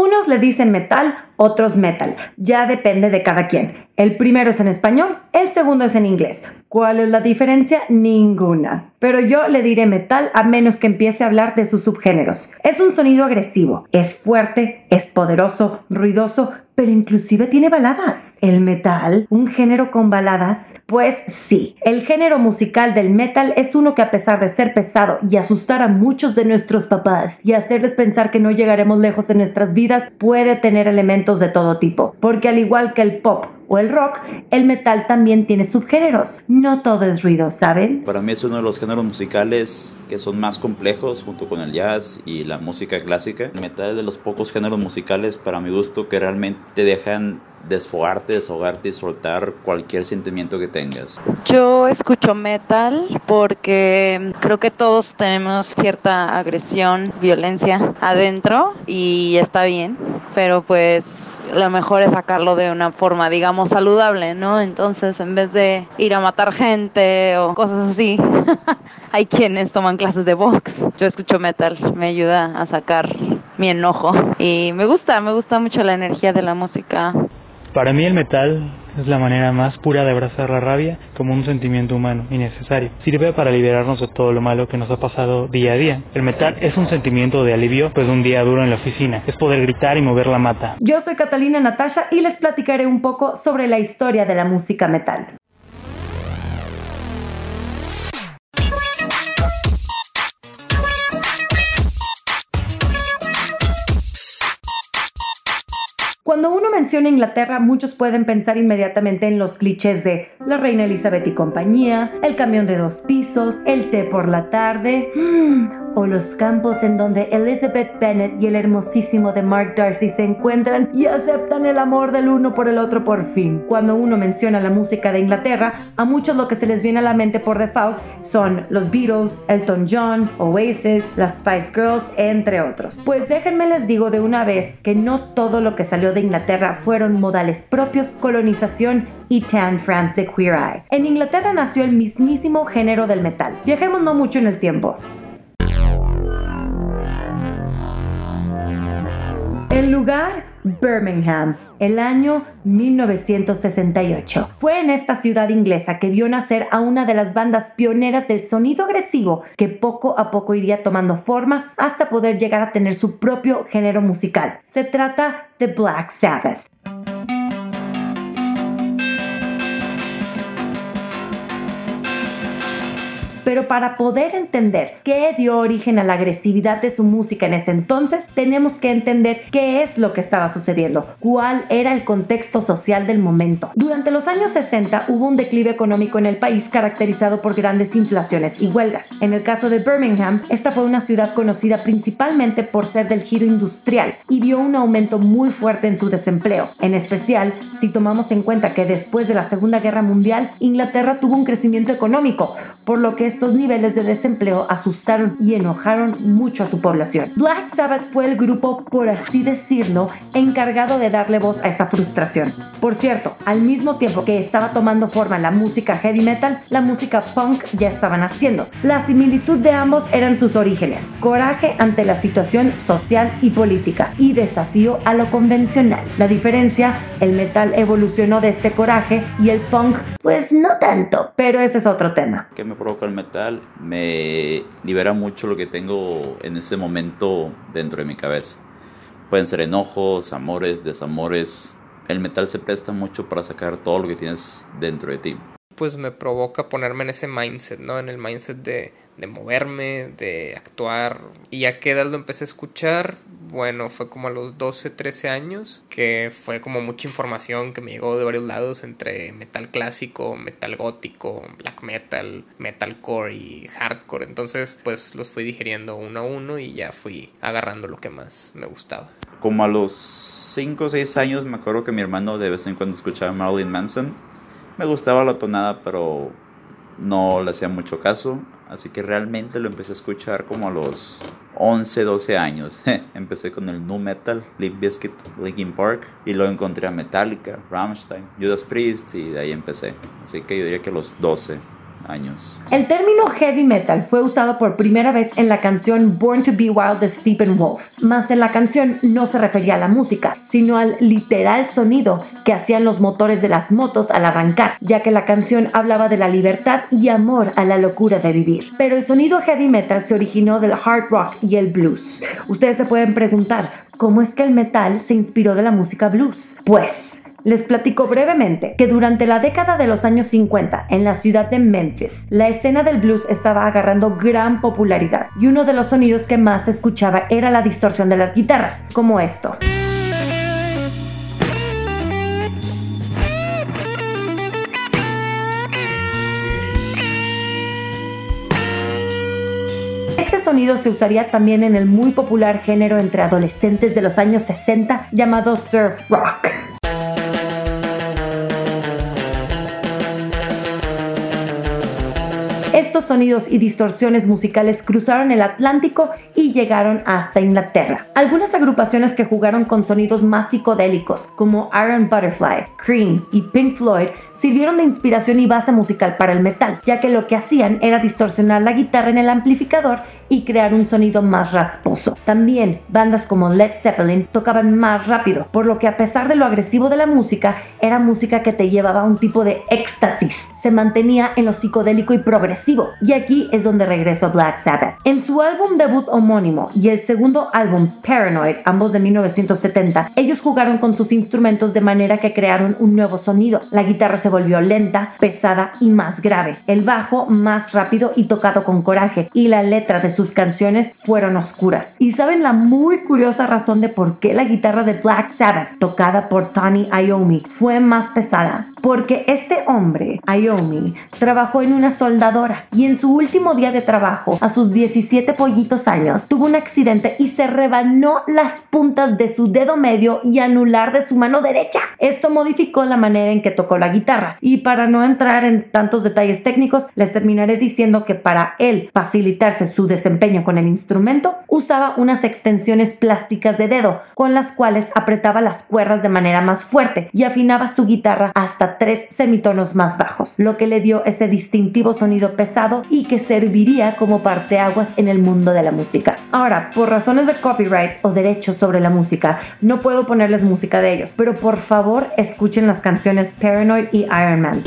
Unos le dicen metal, otros metal. Ya depende de cada quien. El primero es en español, el segundo es en inglés. ¿Cuál es la diferencia? Ninguna. Pero yo le diré metal a menos que empiece a hablar de sus subgéneros. Es un sonido agresivo, es fuerte, es poderoso, ruidoso, pero inclusive tiene baladas. ¿El metal? ¿Un género con baladas? Pues sí, el género musical del metal es uno que a pesar de ser pesado y asustar a muchos de nuestros papás y hacerles pensar que no llegaremos lejos en nuestras vidas, puede tener elementos de todo tipo, porque al igual que el pop o el rock, el metal también tiene subgéneros. No todo es ruido, ¿saben? Para mí es uno de los géneros musicales que son más complejos junto con el jazz y la música clásica. El metal es de los pocos géneros musicales para mi gusto que realmente te dejan desfogarte, desahogarte y soltar cualquier sentimiento que tengas. Yo escucho metal porque creo que todos tenemos cierta agresión, violencia adentro y está bien, pero pues lo mejor es sacarlo de una forma, digamos, saludable, ¿no? Entonces, en vez de ir a matar gente o cosas así, hay quienes toman clases de box. Yo escucho metal, me ayuda a sacar mi enojo y me gusta, me gusta mucho la energía de la música. Para mí el metal es la manera más pura de abrazar la rabia como un sentimiento humano y necesario. Sirve para liberarnos de todo lo malo que nos ha pasado día a día. El metal es un sentimiento de alivio pues de un día duro en la oficina. Es poder gritar y mover la mata. Yo soy Catalina Natasha y les platicaré un poco sobre la historia de la música metal. Cuando uno menciona Inglaterra, muchos pueden pensar inmediatamente en los clichés de la reina Elizabeth y compañía, el camión de dos pisos, el té por la tarde, mm, o los campos en donde Elizabeth Bennet y el hermosísimo de Mark Darcy se encuentran y aceptan el amor del uno por el otro por fin. Cuando uno menciona la música de Inglaterra, a muchos lo que se les viene a la mente por default son los Beatles, Elton John, Oasis, las Spice Girls, entre otros. Pues déjenme les digo de una vez que no todo lo que salió de Inglaterra fueron modales propios, colonización y Tan France de Queer Eye. En Inglaterra nació el mismísimo género del metal. Viajemos no mucho en el tiempo. El lugar, Birmingham, el año 1968. Fue en esta ciudad inglesa que vio nacer a una de las bandas pioneras del sonido agresivo que poco a poco iría tomando forma hasta poder llegar a tener su propio género musical. Se trata de Black Sabbath. Pero para poder entender qué dio origen a la agresividad de su música en ese entonces, tenemos que entender qué es lo que estaba sucediendo, cuál era el contexto social del momento. Durante los años 60 hubo un declive económico en el país caracterizado por grandes inflaciones y huelgas. En el caso de Birmingham, esta fue una ciudad conocida principalmente por ser del giro industrial y vio un aumento muy fuerte en su desempleo, en especial si tomamos en cuenta que después de la Segunda Guerra Mundial, Inglaterra tuvo un crecimiento económico, por lo que estos niveles de desempleo asustaron y enojaron mucho a su población. Black Sabbath fue el grupo, por así decirlo, encargado de darle voz a esta frustración. Por cierto, al mismo tiempo que estaba tomando forma la música heavy metal, la música punk ya estaba naciendo. La similitud de ambos eran sus orígenes, coraje ante la situación social y política y desafío a lo convencional. La diferencia, el metal evolucionó de este coraje y el punk, pues no tanto, pero ese es otro tema. ¿Qué me provoca el metal? Me libera mucho lo que tengo en ese momento dentro de mi cabeza. Pueden ser enojos, amores, desamores. El metal se presta mucho para sacar todo lo que tienes dentro de ti. Pues me provoca ponerme en ese mindset, ¿no? En el mindset de, de moverme, de actuar. ¿Y a qué edad lo empecé a escuchar? Bueno, fue como a los 12, 13 años, que fue como mucha información que me llegó de varios lados entre metal clásico, metal gótico, black metal, metalcore y hardcore. Entonces, pues los fui digiriendo uno a uno y ya fui agarrando lo que más me gustaba. Como a los 5 o 6 años me acuerdo que mi hermano de vez en cuando escuchaba Marilyn Manson. Me gustaba la tonada, pero no le hacía mucho caso, así que realmente lo empecé a escuchar como a los 11, 12 años. empecé con el nu metal, Limp Bizkit, Linkin Park, y luego encontré a Metallica, Rammstein, Judas Priest, y de ahí empecé. Así que yo diría que a los 12 años. El término heavy metal fue usado por primera vez en la canción Born to Be Wild de Stephen Wolf, mas en la canción no se refería a la música, sino al literal sonido que hacían los motores de las motos al arrancar, ya que la canción hablaba de la libertad y amor a la locura de vivir. Pero el sonido heavy metal se originó del hard rock y el blues. Ustedes se pueden preguntar, ¿cómo es que el metal se inspiró de la música blues? Pues les platico brevemente que durante la década de los años 50 en la ciudad de Memphis, la escena del blues estaba agarrando gran popularidad y uno de los sonidos que más se escuchaba era la distorsión de las guitarras, como esto. Este sonido se usaría también en el muy popular género entre adolescentes de los años 60 llamado surf rock. Sonidos y distorsiones musicales cruzaron el Atlántico y llegaron hasta Inglaterra. Algunas agrupaciones que jugaron con sonidos más psicodélicos, como Iron Butterfly, Cream y Pink Floyd, sirvieron de inspiración y base musical para el metal, ya que lo que hacían era distorsionar la guitarra en el amplificador y crear un sonido más rasposo. También bandas como Led Zeppelin tocaban más rápido, por lo que a pesar de lo agresivo de la música, era música que te llevaba a un tipo de éxtasis. Se mantenía en lo psicodélico y progresivo. Y aquí es donde regreso a Black Sabbath. En su álbum debut homónimo y el segundo álbum Paranoid, ambos de 1970, ellos jugaron con sus instrumentos de manera que crearon un nuevo sonido. La guitarra se volvió lenta, pesada y más grave. El bajo más rápido y tocado con coraje. Y la letra de sus canciones fueron oscuras. ¿Y saben la muy curiosa razón de por qué la guitarra de Black Sabbath, tocada por Tony Iommi, fue más pesada? Porque este hombre, Iommi, trabajó en una soldadora y en su último día de trabajo, a sus 17 pollitos años, tuvo un accidente y se rebanó las puntas de su dedo medio y anular de su mano derecha. Esto modificó la manera en que tocó la guitarra y para no entrar en tantos detalles técnicos, les terminaré diciendo que para él facilitarse su desempeño con el instrumento, usaba unas extensiones plásticas de dedo con las cuales apretaba las cuerdas de manera más fuerte y afinaba su guitarra hasta tres semitonos más bajos, lo que le dio ese distintivo sonido pesado y que serviría como parteaguas en el mundo de la música. Ahora, por razones de copyright o derechos sobre la música, no puedo ponerles música de ellos, pero por favor escuchen las canciones Paranoid y Iron Man.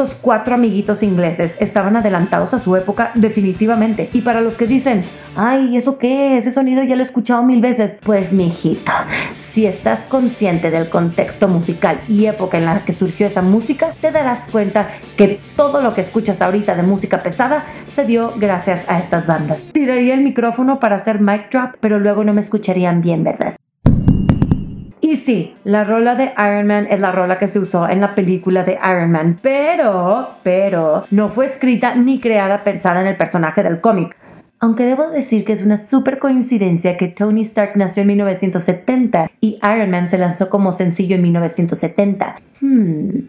Estos cuatro amiguitos ingleses estaban adelantados a su época definitivamente. Y para los que dicen, ay, ¿eso qué? Ese sonido ya lo he escuchado mil veces. Pues mijito, si estás consciente del contexto musical y época en la que surgió esa música, te darás cuenta que todo lo que escuchas ahorita de música pesada se dio gracias a estas bandas. Tiraría el micrófono para hacer mic drop, pero luego no me escucharían bien, ¿verdad? Y sí, la rola de Iron Man es la rola que se usó en la película de Iron Man, pero, pero, no fue escrita ni creada pensada en el personaje del cómic. Aunque debo decir que es una super coincidencia que Tony Stark nació en 1970 y Iron Man se lanzó como sencillo en 1970. Hmm.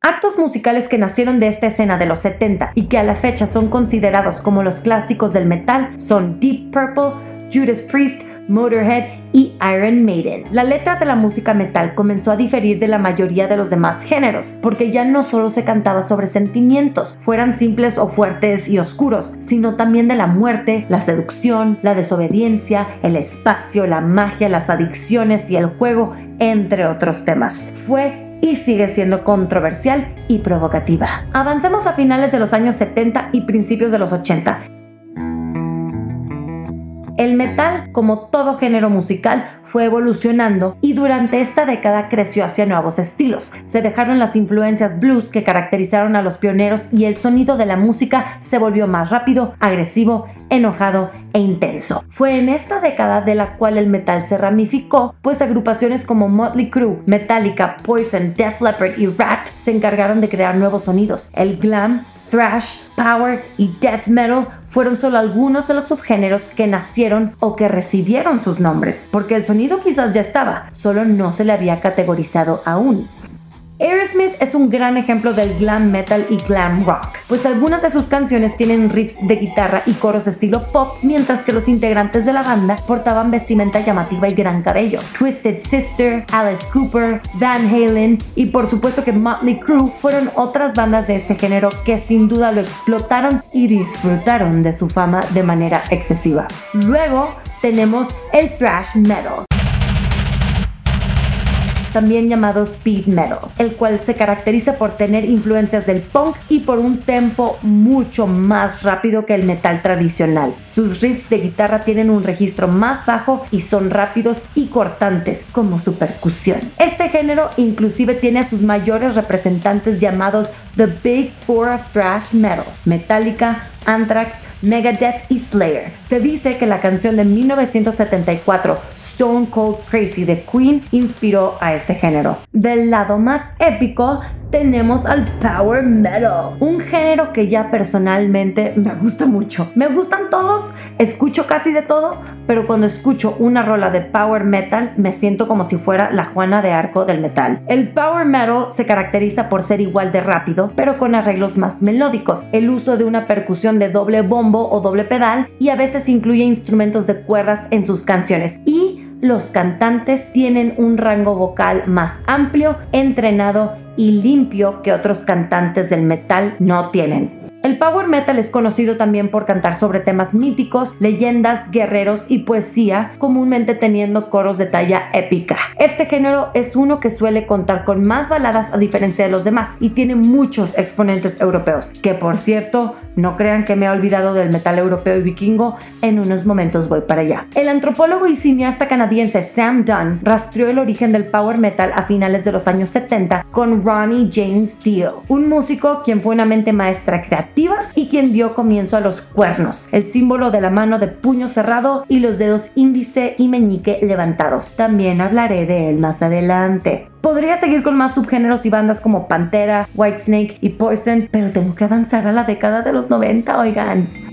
Actos musicales que nacieron de esta escena de los 70 y que a la fecha son considerados como los clásicos del metal son Deep Purple, Judas Priest, Motorhead y Iron Maiden. La letra de la música metal comenzó a diferir de la mayoría de los demás géneros, porque ya no solo se cantaba sobre sentimientos, fueran simples o fuertes y oscuros, sino también de la muerte, la seducción, la desobediencia, el espacio, la magia, las adicciones y el juego, entre otros temas. Fue y sigue siendo controversial y provocativa. Avancemos a finales de los años 70 y principios de los 80 el metal, como todo género musical, fue evolucionando y durante esta década creció hacia nuevos estilos. Se dejaron las influencias blues que caracterizaron a los pioneros y el sonido de la música se volvió más rápido, agresivo, enojado e intenso. Fue en esta década de la cual el metal se ramificó, pues agrupaciones como Motley Crue, Metallica, Poison, Def Leppard y Rat se encargaron de crear nuevos sonidos. El glam thrash, power y death metal fueron solo algunos de los subgéneros que nacieron o que recibieron sus nombres, porque el sonido quizás ya estaba, solo no se le había categorizado aún. Aerosmith es un gran ejemplo del glam metal y glam rock, pues algunas de sus canciones tienen riffs de guitarra y coros estilo pop, mientras que los integrantes de la banda portaban vestimenta llamativa y gran cabello. Twisted Sister, Alice Cooper, Van Halen y por supuesto que Motley Crue fueron otras bandas de este género que sin duda lo explotaron y disfrutaron de su fama de manera excesiva. Luego tenemos el thrash metal también llamado speed metal, el cual se caracteriza por tener influencias del punk y por un tempo mucho más rápido que el metal tradicional. Sus riffs de guitarra tienen un registro más bajo y son rápidos y cortantes como su percusión. Este género inclusive tiene a sus mayores representantes llamados The Big Four of Thrash Metal, Metallica, Anthrax, Megadeth y Slayer. Se dice que la canción de 1974 Stone Cold Crazy de Queen inspiró a este género. Del lado más épico tenemos al power metal, un género que ya personalmente me gusta mucho. Me gustan todos, escucho casi de todo, pero cuando escucho una rola de power metal me siento como si fuera la Juana de Arco del metal. El power metal se caracteriza por ser igual de rápido, pero con arreglos más melódicos, el uso de una percusión de doble bombo o doble pedal y a veces incluye instrumentos de cuerdas en sus canciones y los cantantes tienen un rango vocal más amplio, entrenado y limpio que otros cantantes del metal no tienen. El power metal es conocido también por cantar sobre temas míticos, leyendas, guerreros y poesía, comúnmente teniendo coros de talla épica. Este género es uno que suele contar con más baladas a diferencia de los demás y tiene muchos exponentes europeos, que por cierto, no crean que me he olvidado del metal europeo y vikingo, en unos momentos voy para allá. El antropólogo y cineasta canadiense Sam Dunn rastreó el origen del power metal a finales de los años 70 con Ronnie James Dio, un músico quien fue una mente maestra creativa y quien dio comienzo a los cuernos, el símbolo de la mano de puño cerrado y los dedos índice y meñique levantados. También hablaré de él más adelante. Podría seguir con más subgéneros y bandas como Pantera, Whitesnake y Poison, pero tengo que avanzar a la década de los 90, oigan.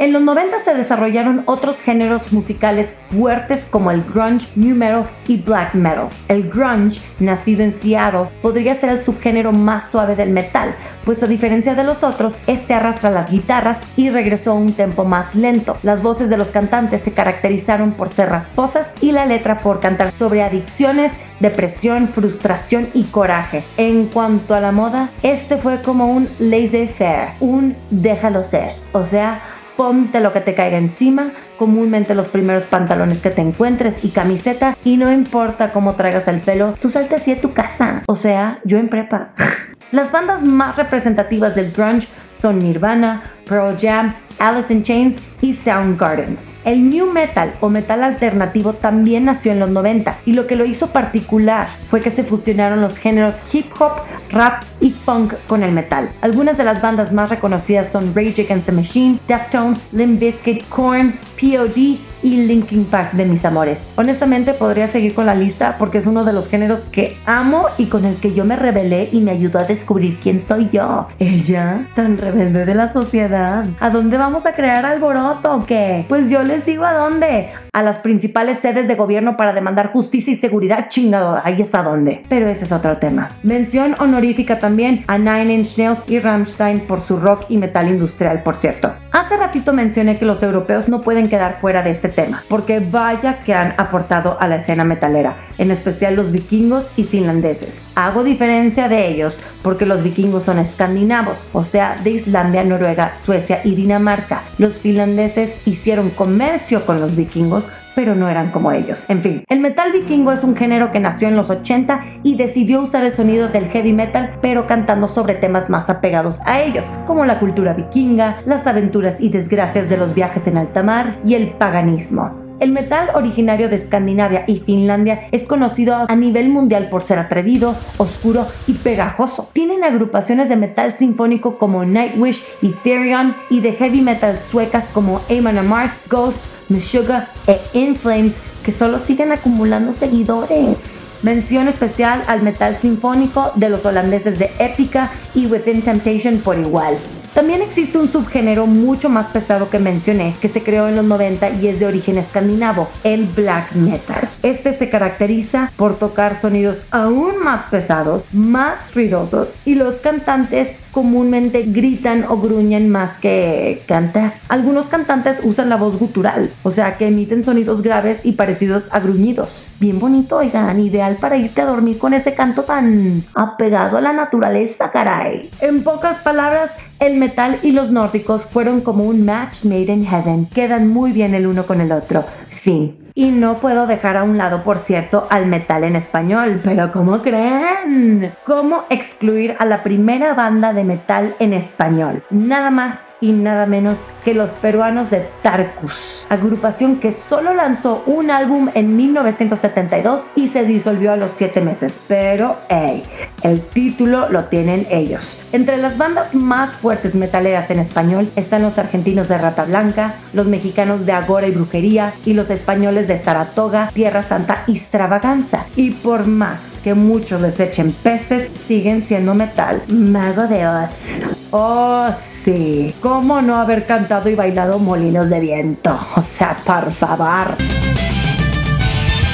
En los 90 se desarrollaron otros géneros musicales fuertes como el grunge, new metal y black metal. El grunge, nacido en Seattle, podría ser el subgénero más suave del metal, pues a diferencia de los otros, este arrastra las guitarras y regresó a un tempo más lento. Las voces de los cantantes se caracterizaron por ser rasposas y la letra por cantar sobre adicciones, depresión, frustración y coraje. En cuanto a la moda, este fue como un laissez-faire, un déjalo ser, o sea, ponte lo que te caiga encima, comúnmente los primeros pantalones que te encuentres y camiseta, y no importa cómo traigas el pelo, tú salte así a tu casa. O sea, yo en prepa. Las bandas más representativas del grunge son Nirvana, Pearl Jam, Alice in Chains y Soundgarden. El new metal o metal alternativo también nació en los 90 y lo que lo hizo particular fue que se fusionaron los géneros hip hop, rap y punk con el metal. Algunas de las bandas más reconocidas son Rage Against the Machine, Deftones, Limp Bizkit, Korn, POD y Linkin Park de mis amores. Honestamente podría seguir con la lista porque es uno de los géneros que amo y con el que yo me rebelé y me ayudó a descubrir quién soy yo. Ella, tan rebelde de la sociedad. ¿A dónde vamos a crear alboroto o qué? Pues yo les digo a dónde. A las principales sedes de gobierno para demandar justicia y seguridad chingado. Ahí es a dónde. Pero ese es otro tema. Mención honorífica también a Nine Inch Nails y Rammstein por su rock y metal industrial, por cierto. Hace ratito mencioné que los europeos no pueden quedar fuera de este tema, porque vaya que han aportado a la escena metalera, en especial los vikingos y finlandeses. Hago diferencia de ellos porque los vikingos son escandinavos, o sea, de Islandia, Noruega, Suecia y Dinamarca. Los finlandeses hicieron comercio con los vikingos, pero no eran como ellos. En fin, el metal vikingo es un género que nació en los 80 y decidió usar el sonido del heavy metal, pero cantando sobre temas más apegados a ellos, como la cultura vikinga, las aventuras y desgracias de los viajes en alta mar y el paganismo. El metal originario de Escandinavia y Finlandia es conocido a nivel mundial por ser atrevido, oscuro y pegajoso. Tienen agrupaciones de metal sinfónico como Nightwish y Therion y de heavy metal suecas como Amon Amarth, Ghost, Meshuggah e In Flames que solo siguen acumulando seguidores. Mención especial al metal sinfónico de los holandeses de Epica y Within Temptation por igual. También existe un subgénero mucho más pesado que mencioné, que se creó en los 90 y es de origen escandinavo, el black metal. Este se caracteriza por tocar sonidos aún más pesados, más ruidosos y los cantantes comúnmente gritan o gruñen más que cantar. Algunos cantantes usan la voz gutural, o sea que emiten sonidos graves y parecidos a gruñidos. Bien bonito, oigan, ideal para irte a dormir con ese canto tan apegado a la naturaleza, caray. En pocas palabras, el metal y los nórdicos fueron como un match made in heaven. Quedan muy bien el uno con el otro. Fin. Y no puedo dejar a un lado, por cierto, al metal en español. Pero ¿cómo creen? ¿Cómo excluir a la primera banda de metal en español? Nada más y nada menos que los peruanos de Tarkus, agrupación que solo lanzó un álbum en 1972 y se disolvió a los 7 meses. Pero, hey, el título lo tienen ellos. Entre las bandas más fuertes metaleras en español están los argentinos de Rata Blanca, los mexicanos de Agora y Brujería y los españoles de Saratoga, Tierra Santa y Extravaganza. Y por más que muchos les echen pestes, siguen siendo metal. Mago de Oz. Oh, sí. ¿Cómo no haber cantado y bailado Molinos de Viento? O sea, por favor.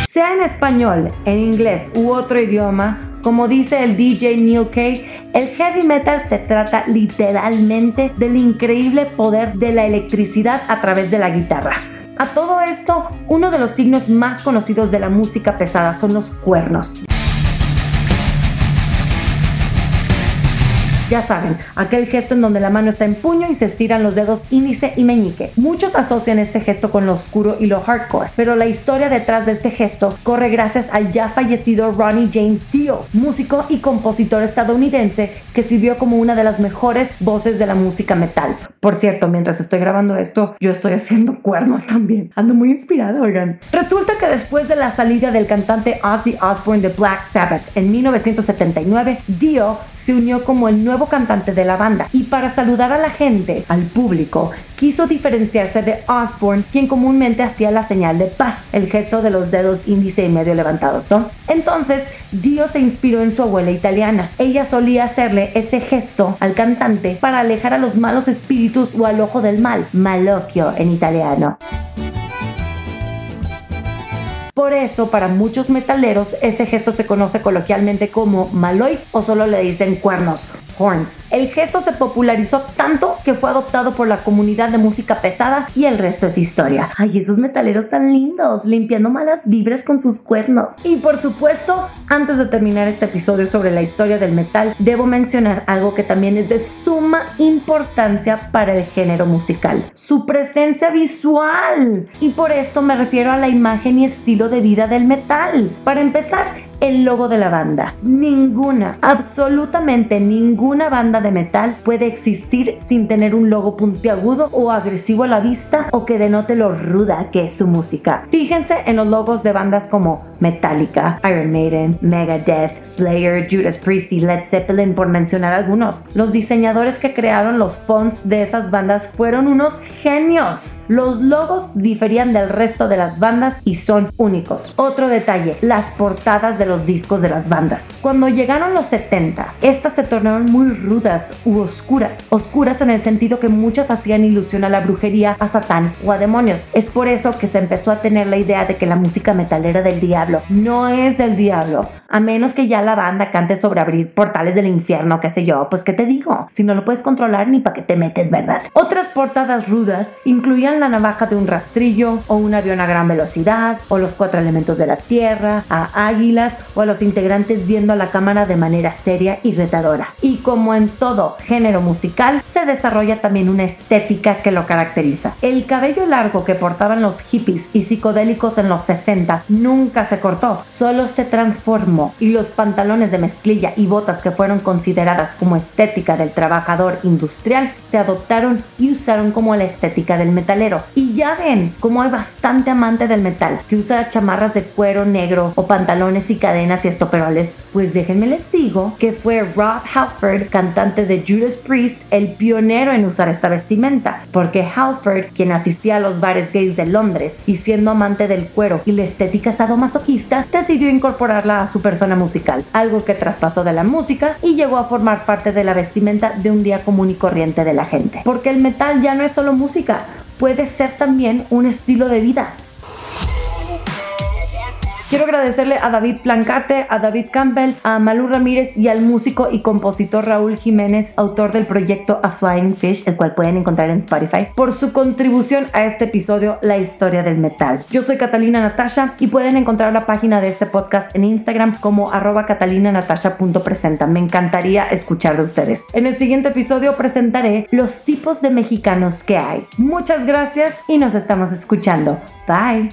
Sea en español, en inglés u otro idioma, como dice el DJ Neil Kay, el heavy metal se trata literalmente del increíble poder de la electricidad a través de la guitarra. A todo esto, uno de los signos más conocidos de la música pesada son los cuernos. Ya saben, aquel gesto en donde la mano está en puño y se estiran los dedos índice y meñique. Muchos asocian este gesto con lo oscuro y lo hardcore, pero la historia detrás de este gesto corre gracias al ya fallecido Ronnie James Dio, músico y compositor estadounidense que sirvió como una de las mejores voces de la música metal. Por cierto, mientras estoy grabando esto, yo estoy haciendo cuernos también. Ando muy inspirada, oigan. Resulta que después de la salida del cantante Ozzy Osbourne de Black Sabbath en 1979, Dio se unió como el nuevo cantante de la banda y para saludar a la gente, al público, quiso diferenciarse de Osborne, quien comúnmente hacía la señal de paz, el gesto de los dedos índice y medio levantados, ¿no? Entonces, Dio se inspiró en su abuela italiana. Ella solía hacerle ese gesto al cantante para alejar a los malos espíritus o al ojo del mal, malocchio en italiano. Por eso, para muchos metaleros, ese gesto se conoce coloquialmente como maloy o solo le dicen cuernos, horns. El gesto se popularizó tanto que fue adoptado por la comunidad de música pesada y el resto es historia. Ay, esos metaleros tan lindos, limpiando malas vibras con sus cuernos. Y por supuesto, antes de terminar este episodio sobre la historia del metal, debo mencionar algo que también es de suma importancia para el género musical, su presencia visual. Y por esto me refiero a la imagen y estilo de vida del metal. Para empezar, el logo de la banda. Ninguna, absolutamente ninguna banda de metal puede existir sin tener un logo puntiagudo o agresivo a la vista o que denote lo ruda que es su música. Fíjense en los logos de bandas como Metallica, Iron Maiden, Megadeth, Slayer, Judas Priest y Led Zeppelin por mencionar algunos. Los diseñadores que crearon los fonts de esas bandas fueron unos genios. Los logos diferían del resto de las bandas y son únicos. Otro detalle, las portadas de los discos de las bandas. Cuando llegaron los 70, estas se tornaron muy rudas u oscuras. Oscuras en el sentido que muchas hacían ilusión a la brujería, a Satán o a demonios. Es por eso que se empezó a tener la idea de que la música metalera del diablo no es del diablo, a menos que ya la banda cante sobre abrir portales del infierno, qué sé yo, pues qué te digo, si no lo puedes controlar ni para qué te metes, ¿verdad? Otras portadas rudas incluían la navaja de un rastrillo o un avión a gran velocidad o los cuatro elementos de la tierra, a águilas o a los integrantes viendo a la cámara de manera seria y retadora. Y como en todo género musical, se desarrolla también una estética que lo caracteriza. El cabello largo que portaban los hippies y psicodélicos en los 60 nunca se cortó, solo se transformó y los pantalones de mezclilla y botas que fueron consideradas como estética del trabajador industrial se adoptaron y usaron como la estética del metalero. Y ya ven cómo hay bastante amante del metal que usa chamarras de cuero negro o pantalones y cadenas y estoperoles. Pues déjenme les digo que fue Rob Halford, cantante de Judas Priest, el pionero en usar esta vestimenta, porque Halford, quien asistía a los bares gays de Londres y siendo amante del cuero y la estética sadomasoquista, decidió incorporarla a su persona musical, algo que traspasó de la música y llegó a formar parte de la vestimenta de un día común y corriente de la gente. Porque el metal ya no es solo música, puede ser también un estilo de vida. Quiero agradecerle a David Plancarte, a David Campbell, a Malú Ramírez y al músico y compositor Raúl Jiménez, autor del proyecto A Flying Fish, el cual pueden encontrar en Spotify, por su contribución a este episodio La historia del metal. Yo soy Catalina Natasha y pueden encontrar la página de este podcast en Instagram como arroba catalinanatasha.presenta. Me encantaría escuchar de ustedes. En el siguiente episodio presentaré los tipos de mexicanos que hay. Muchas gracias y nos estamos escuchando. Bye.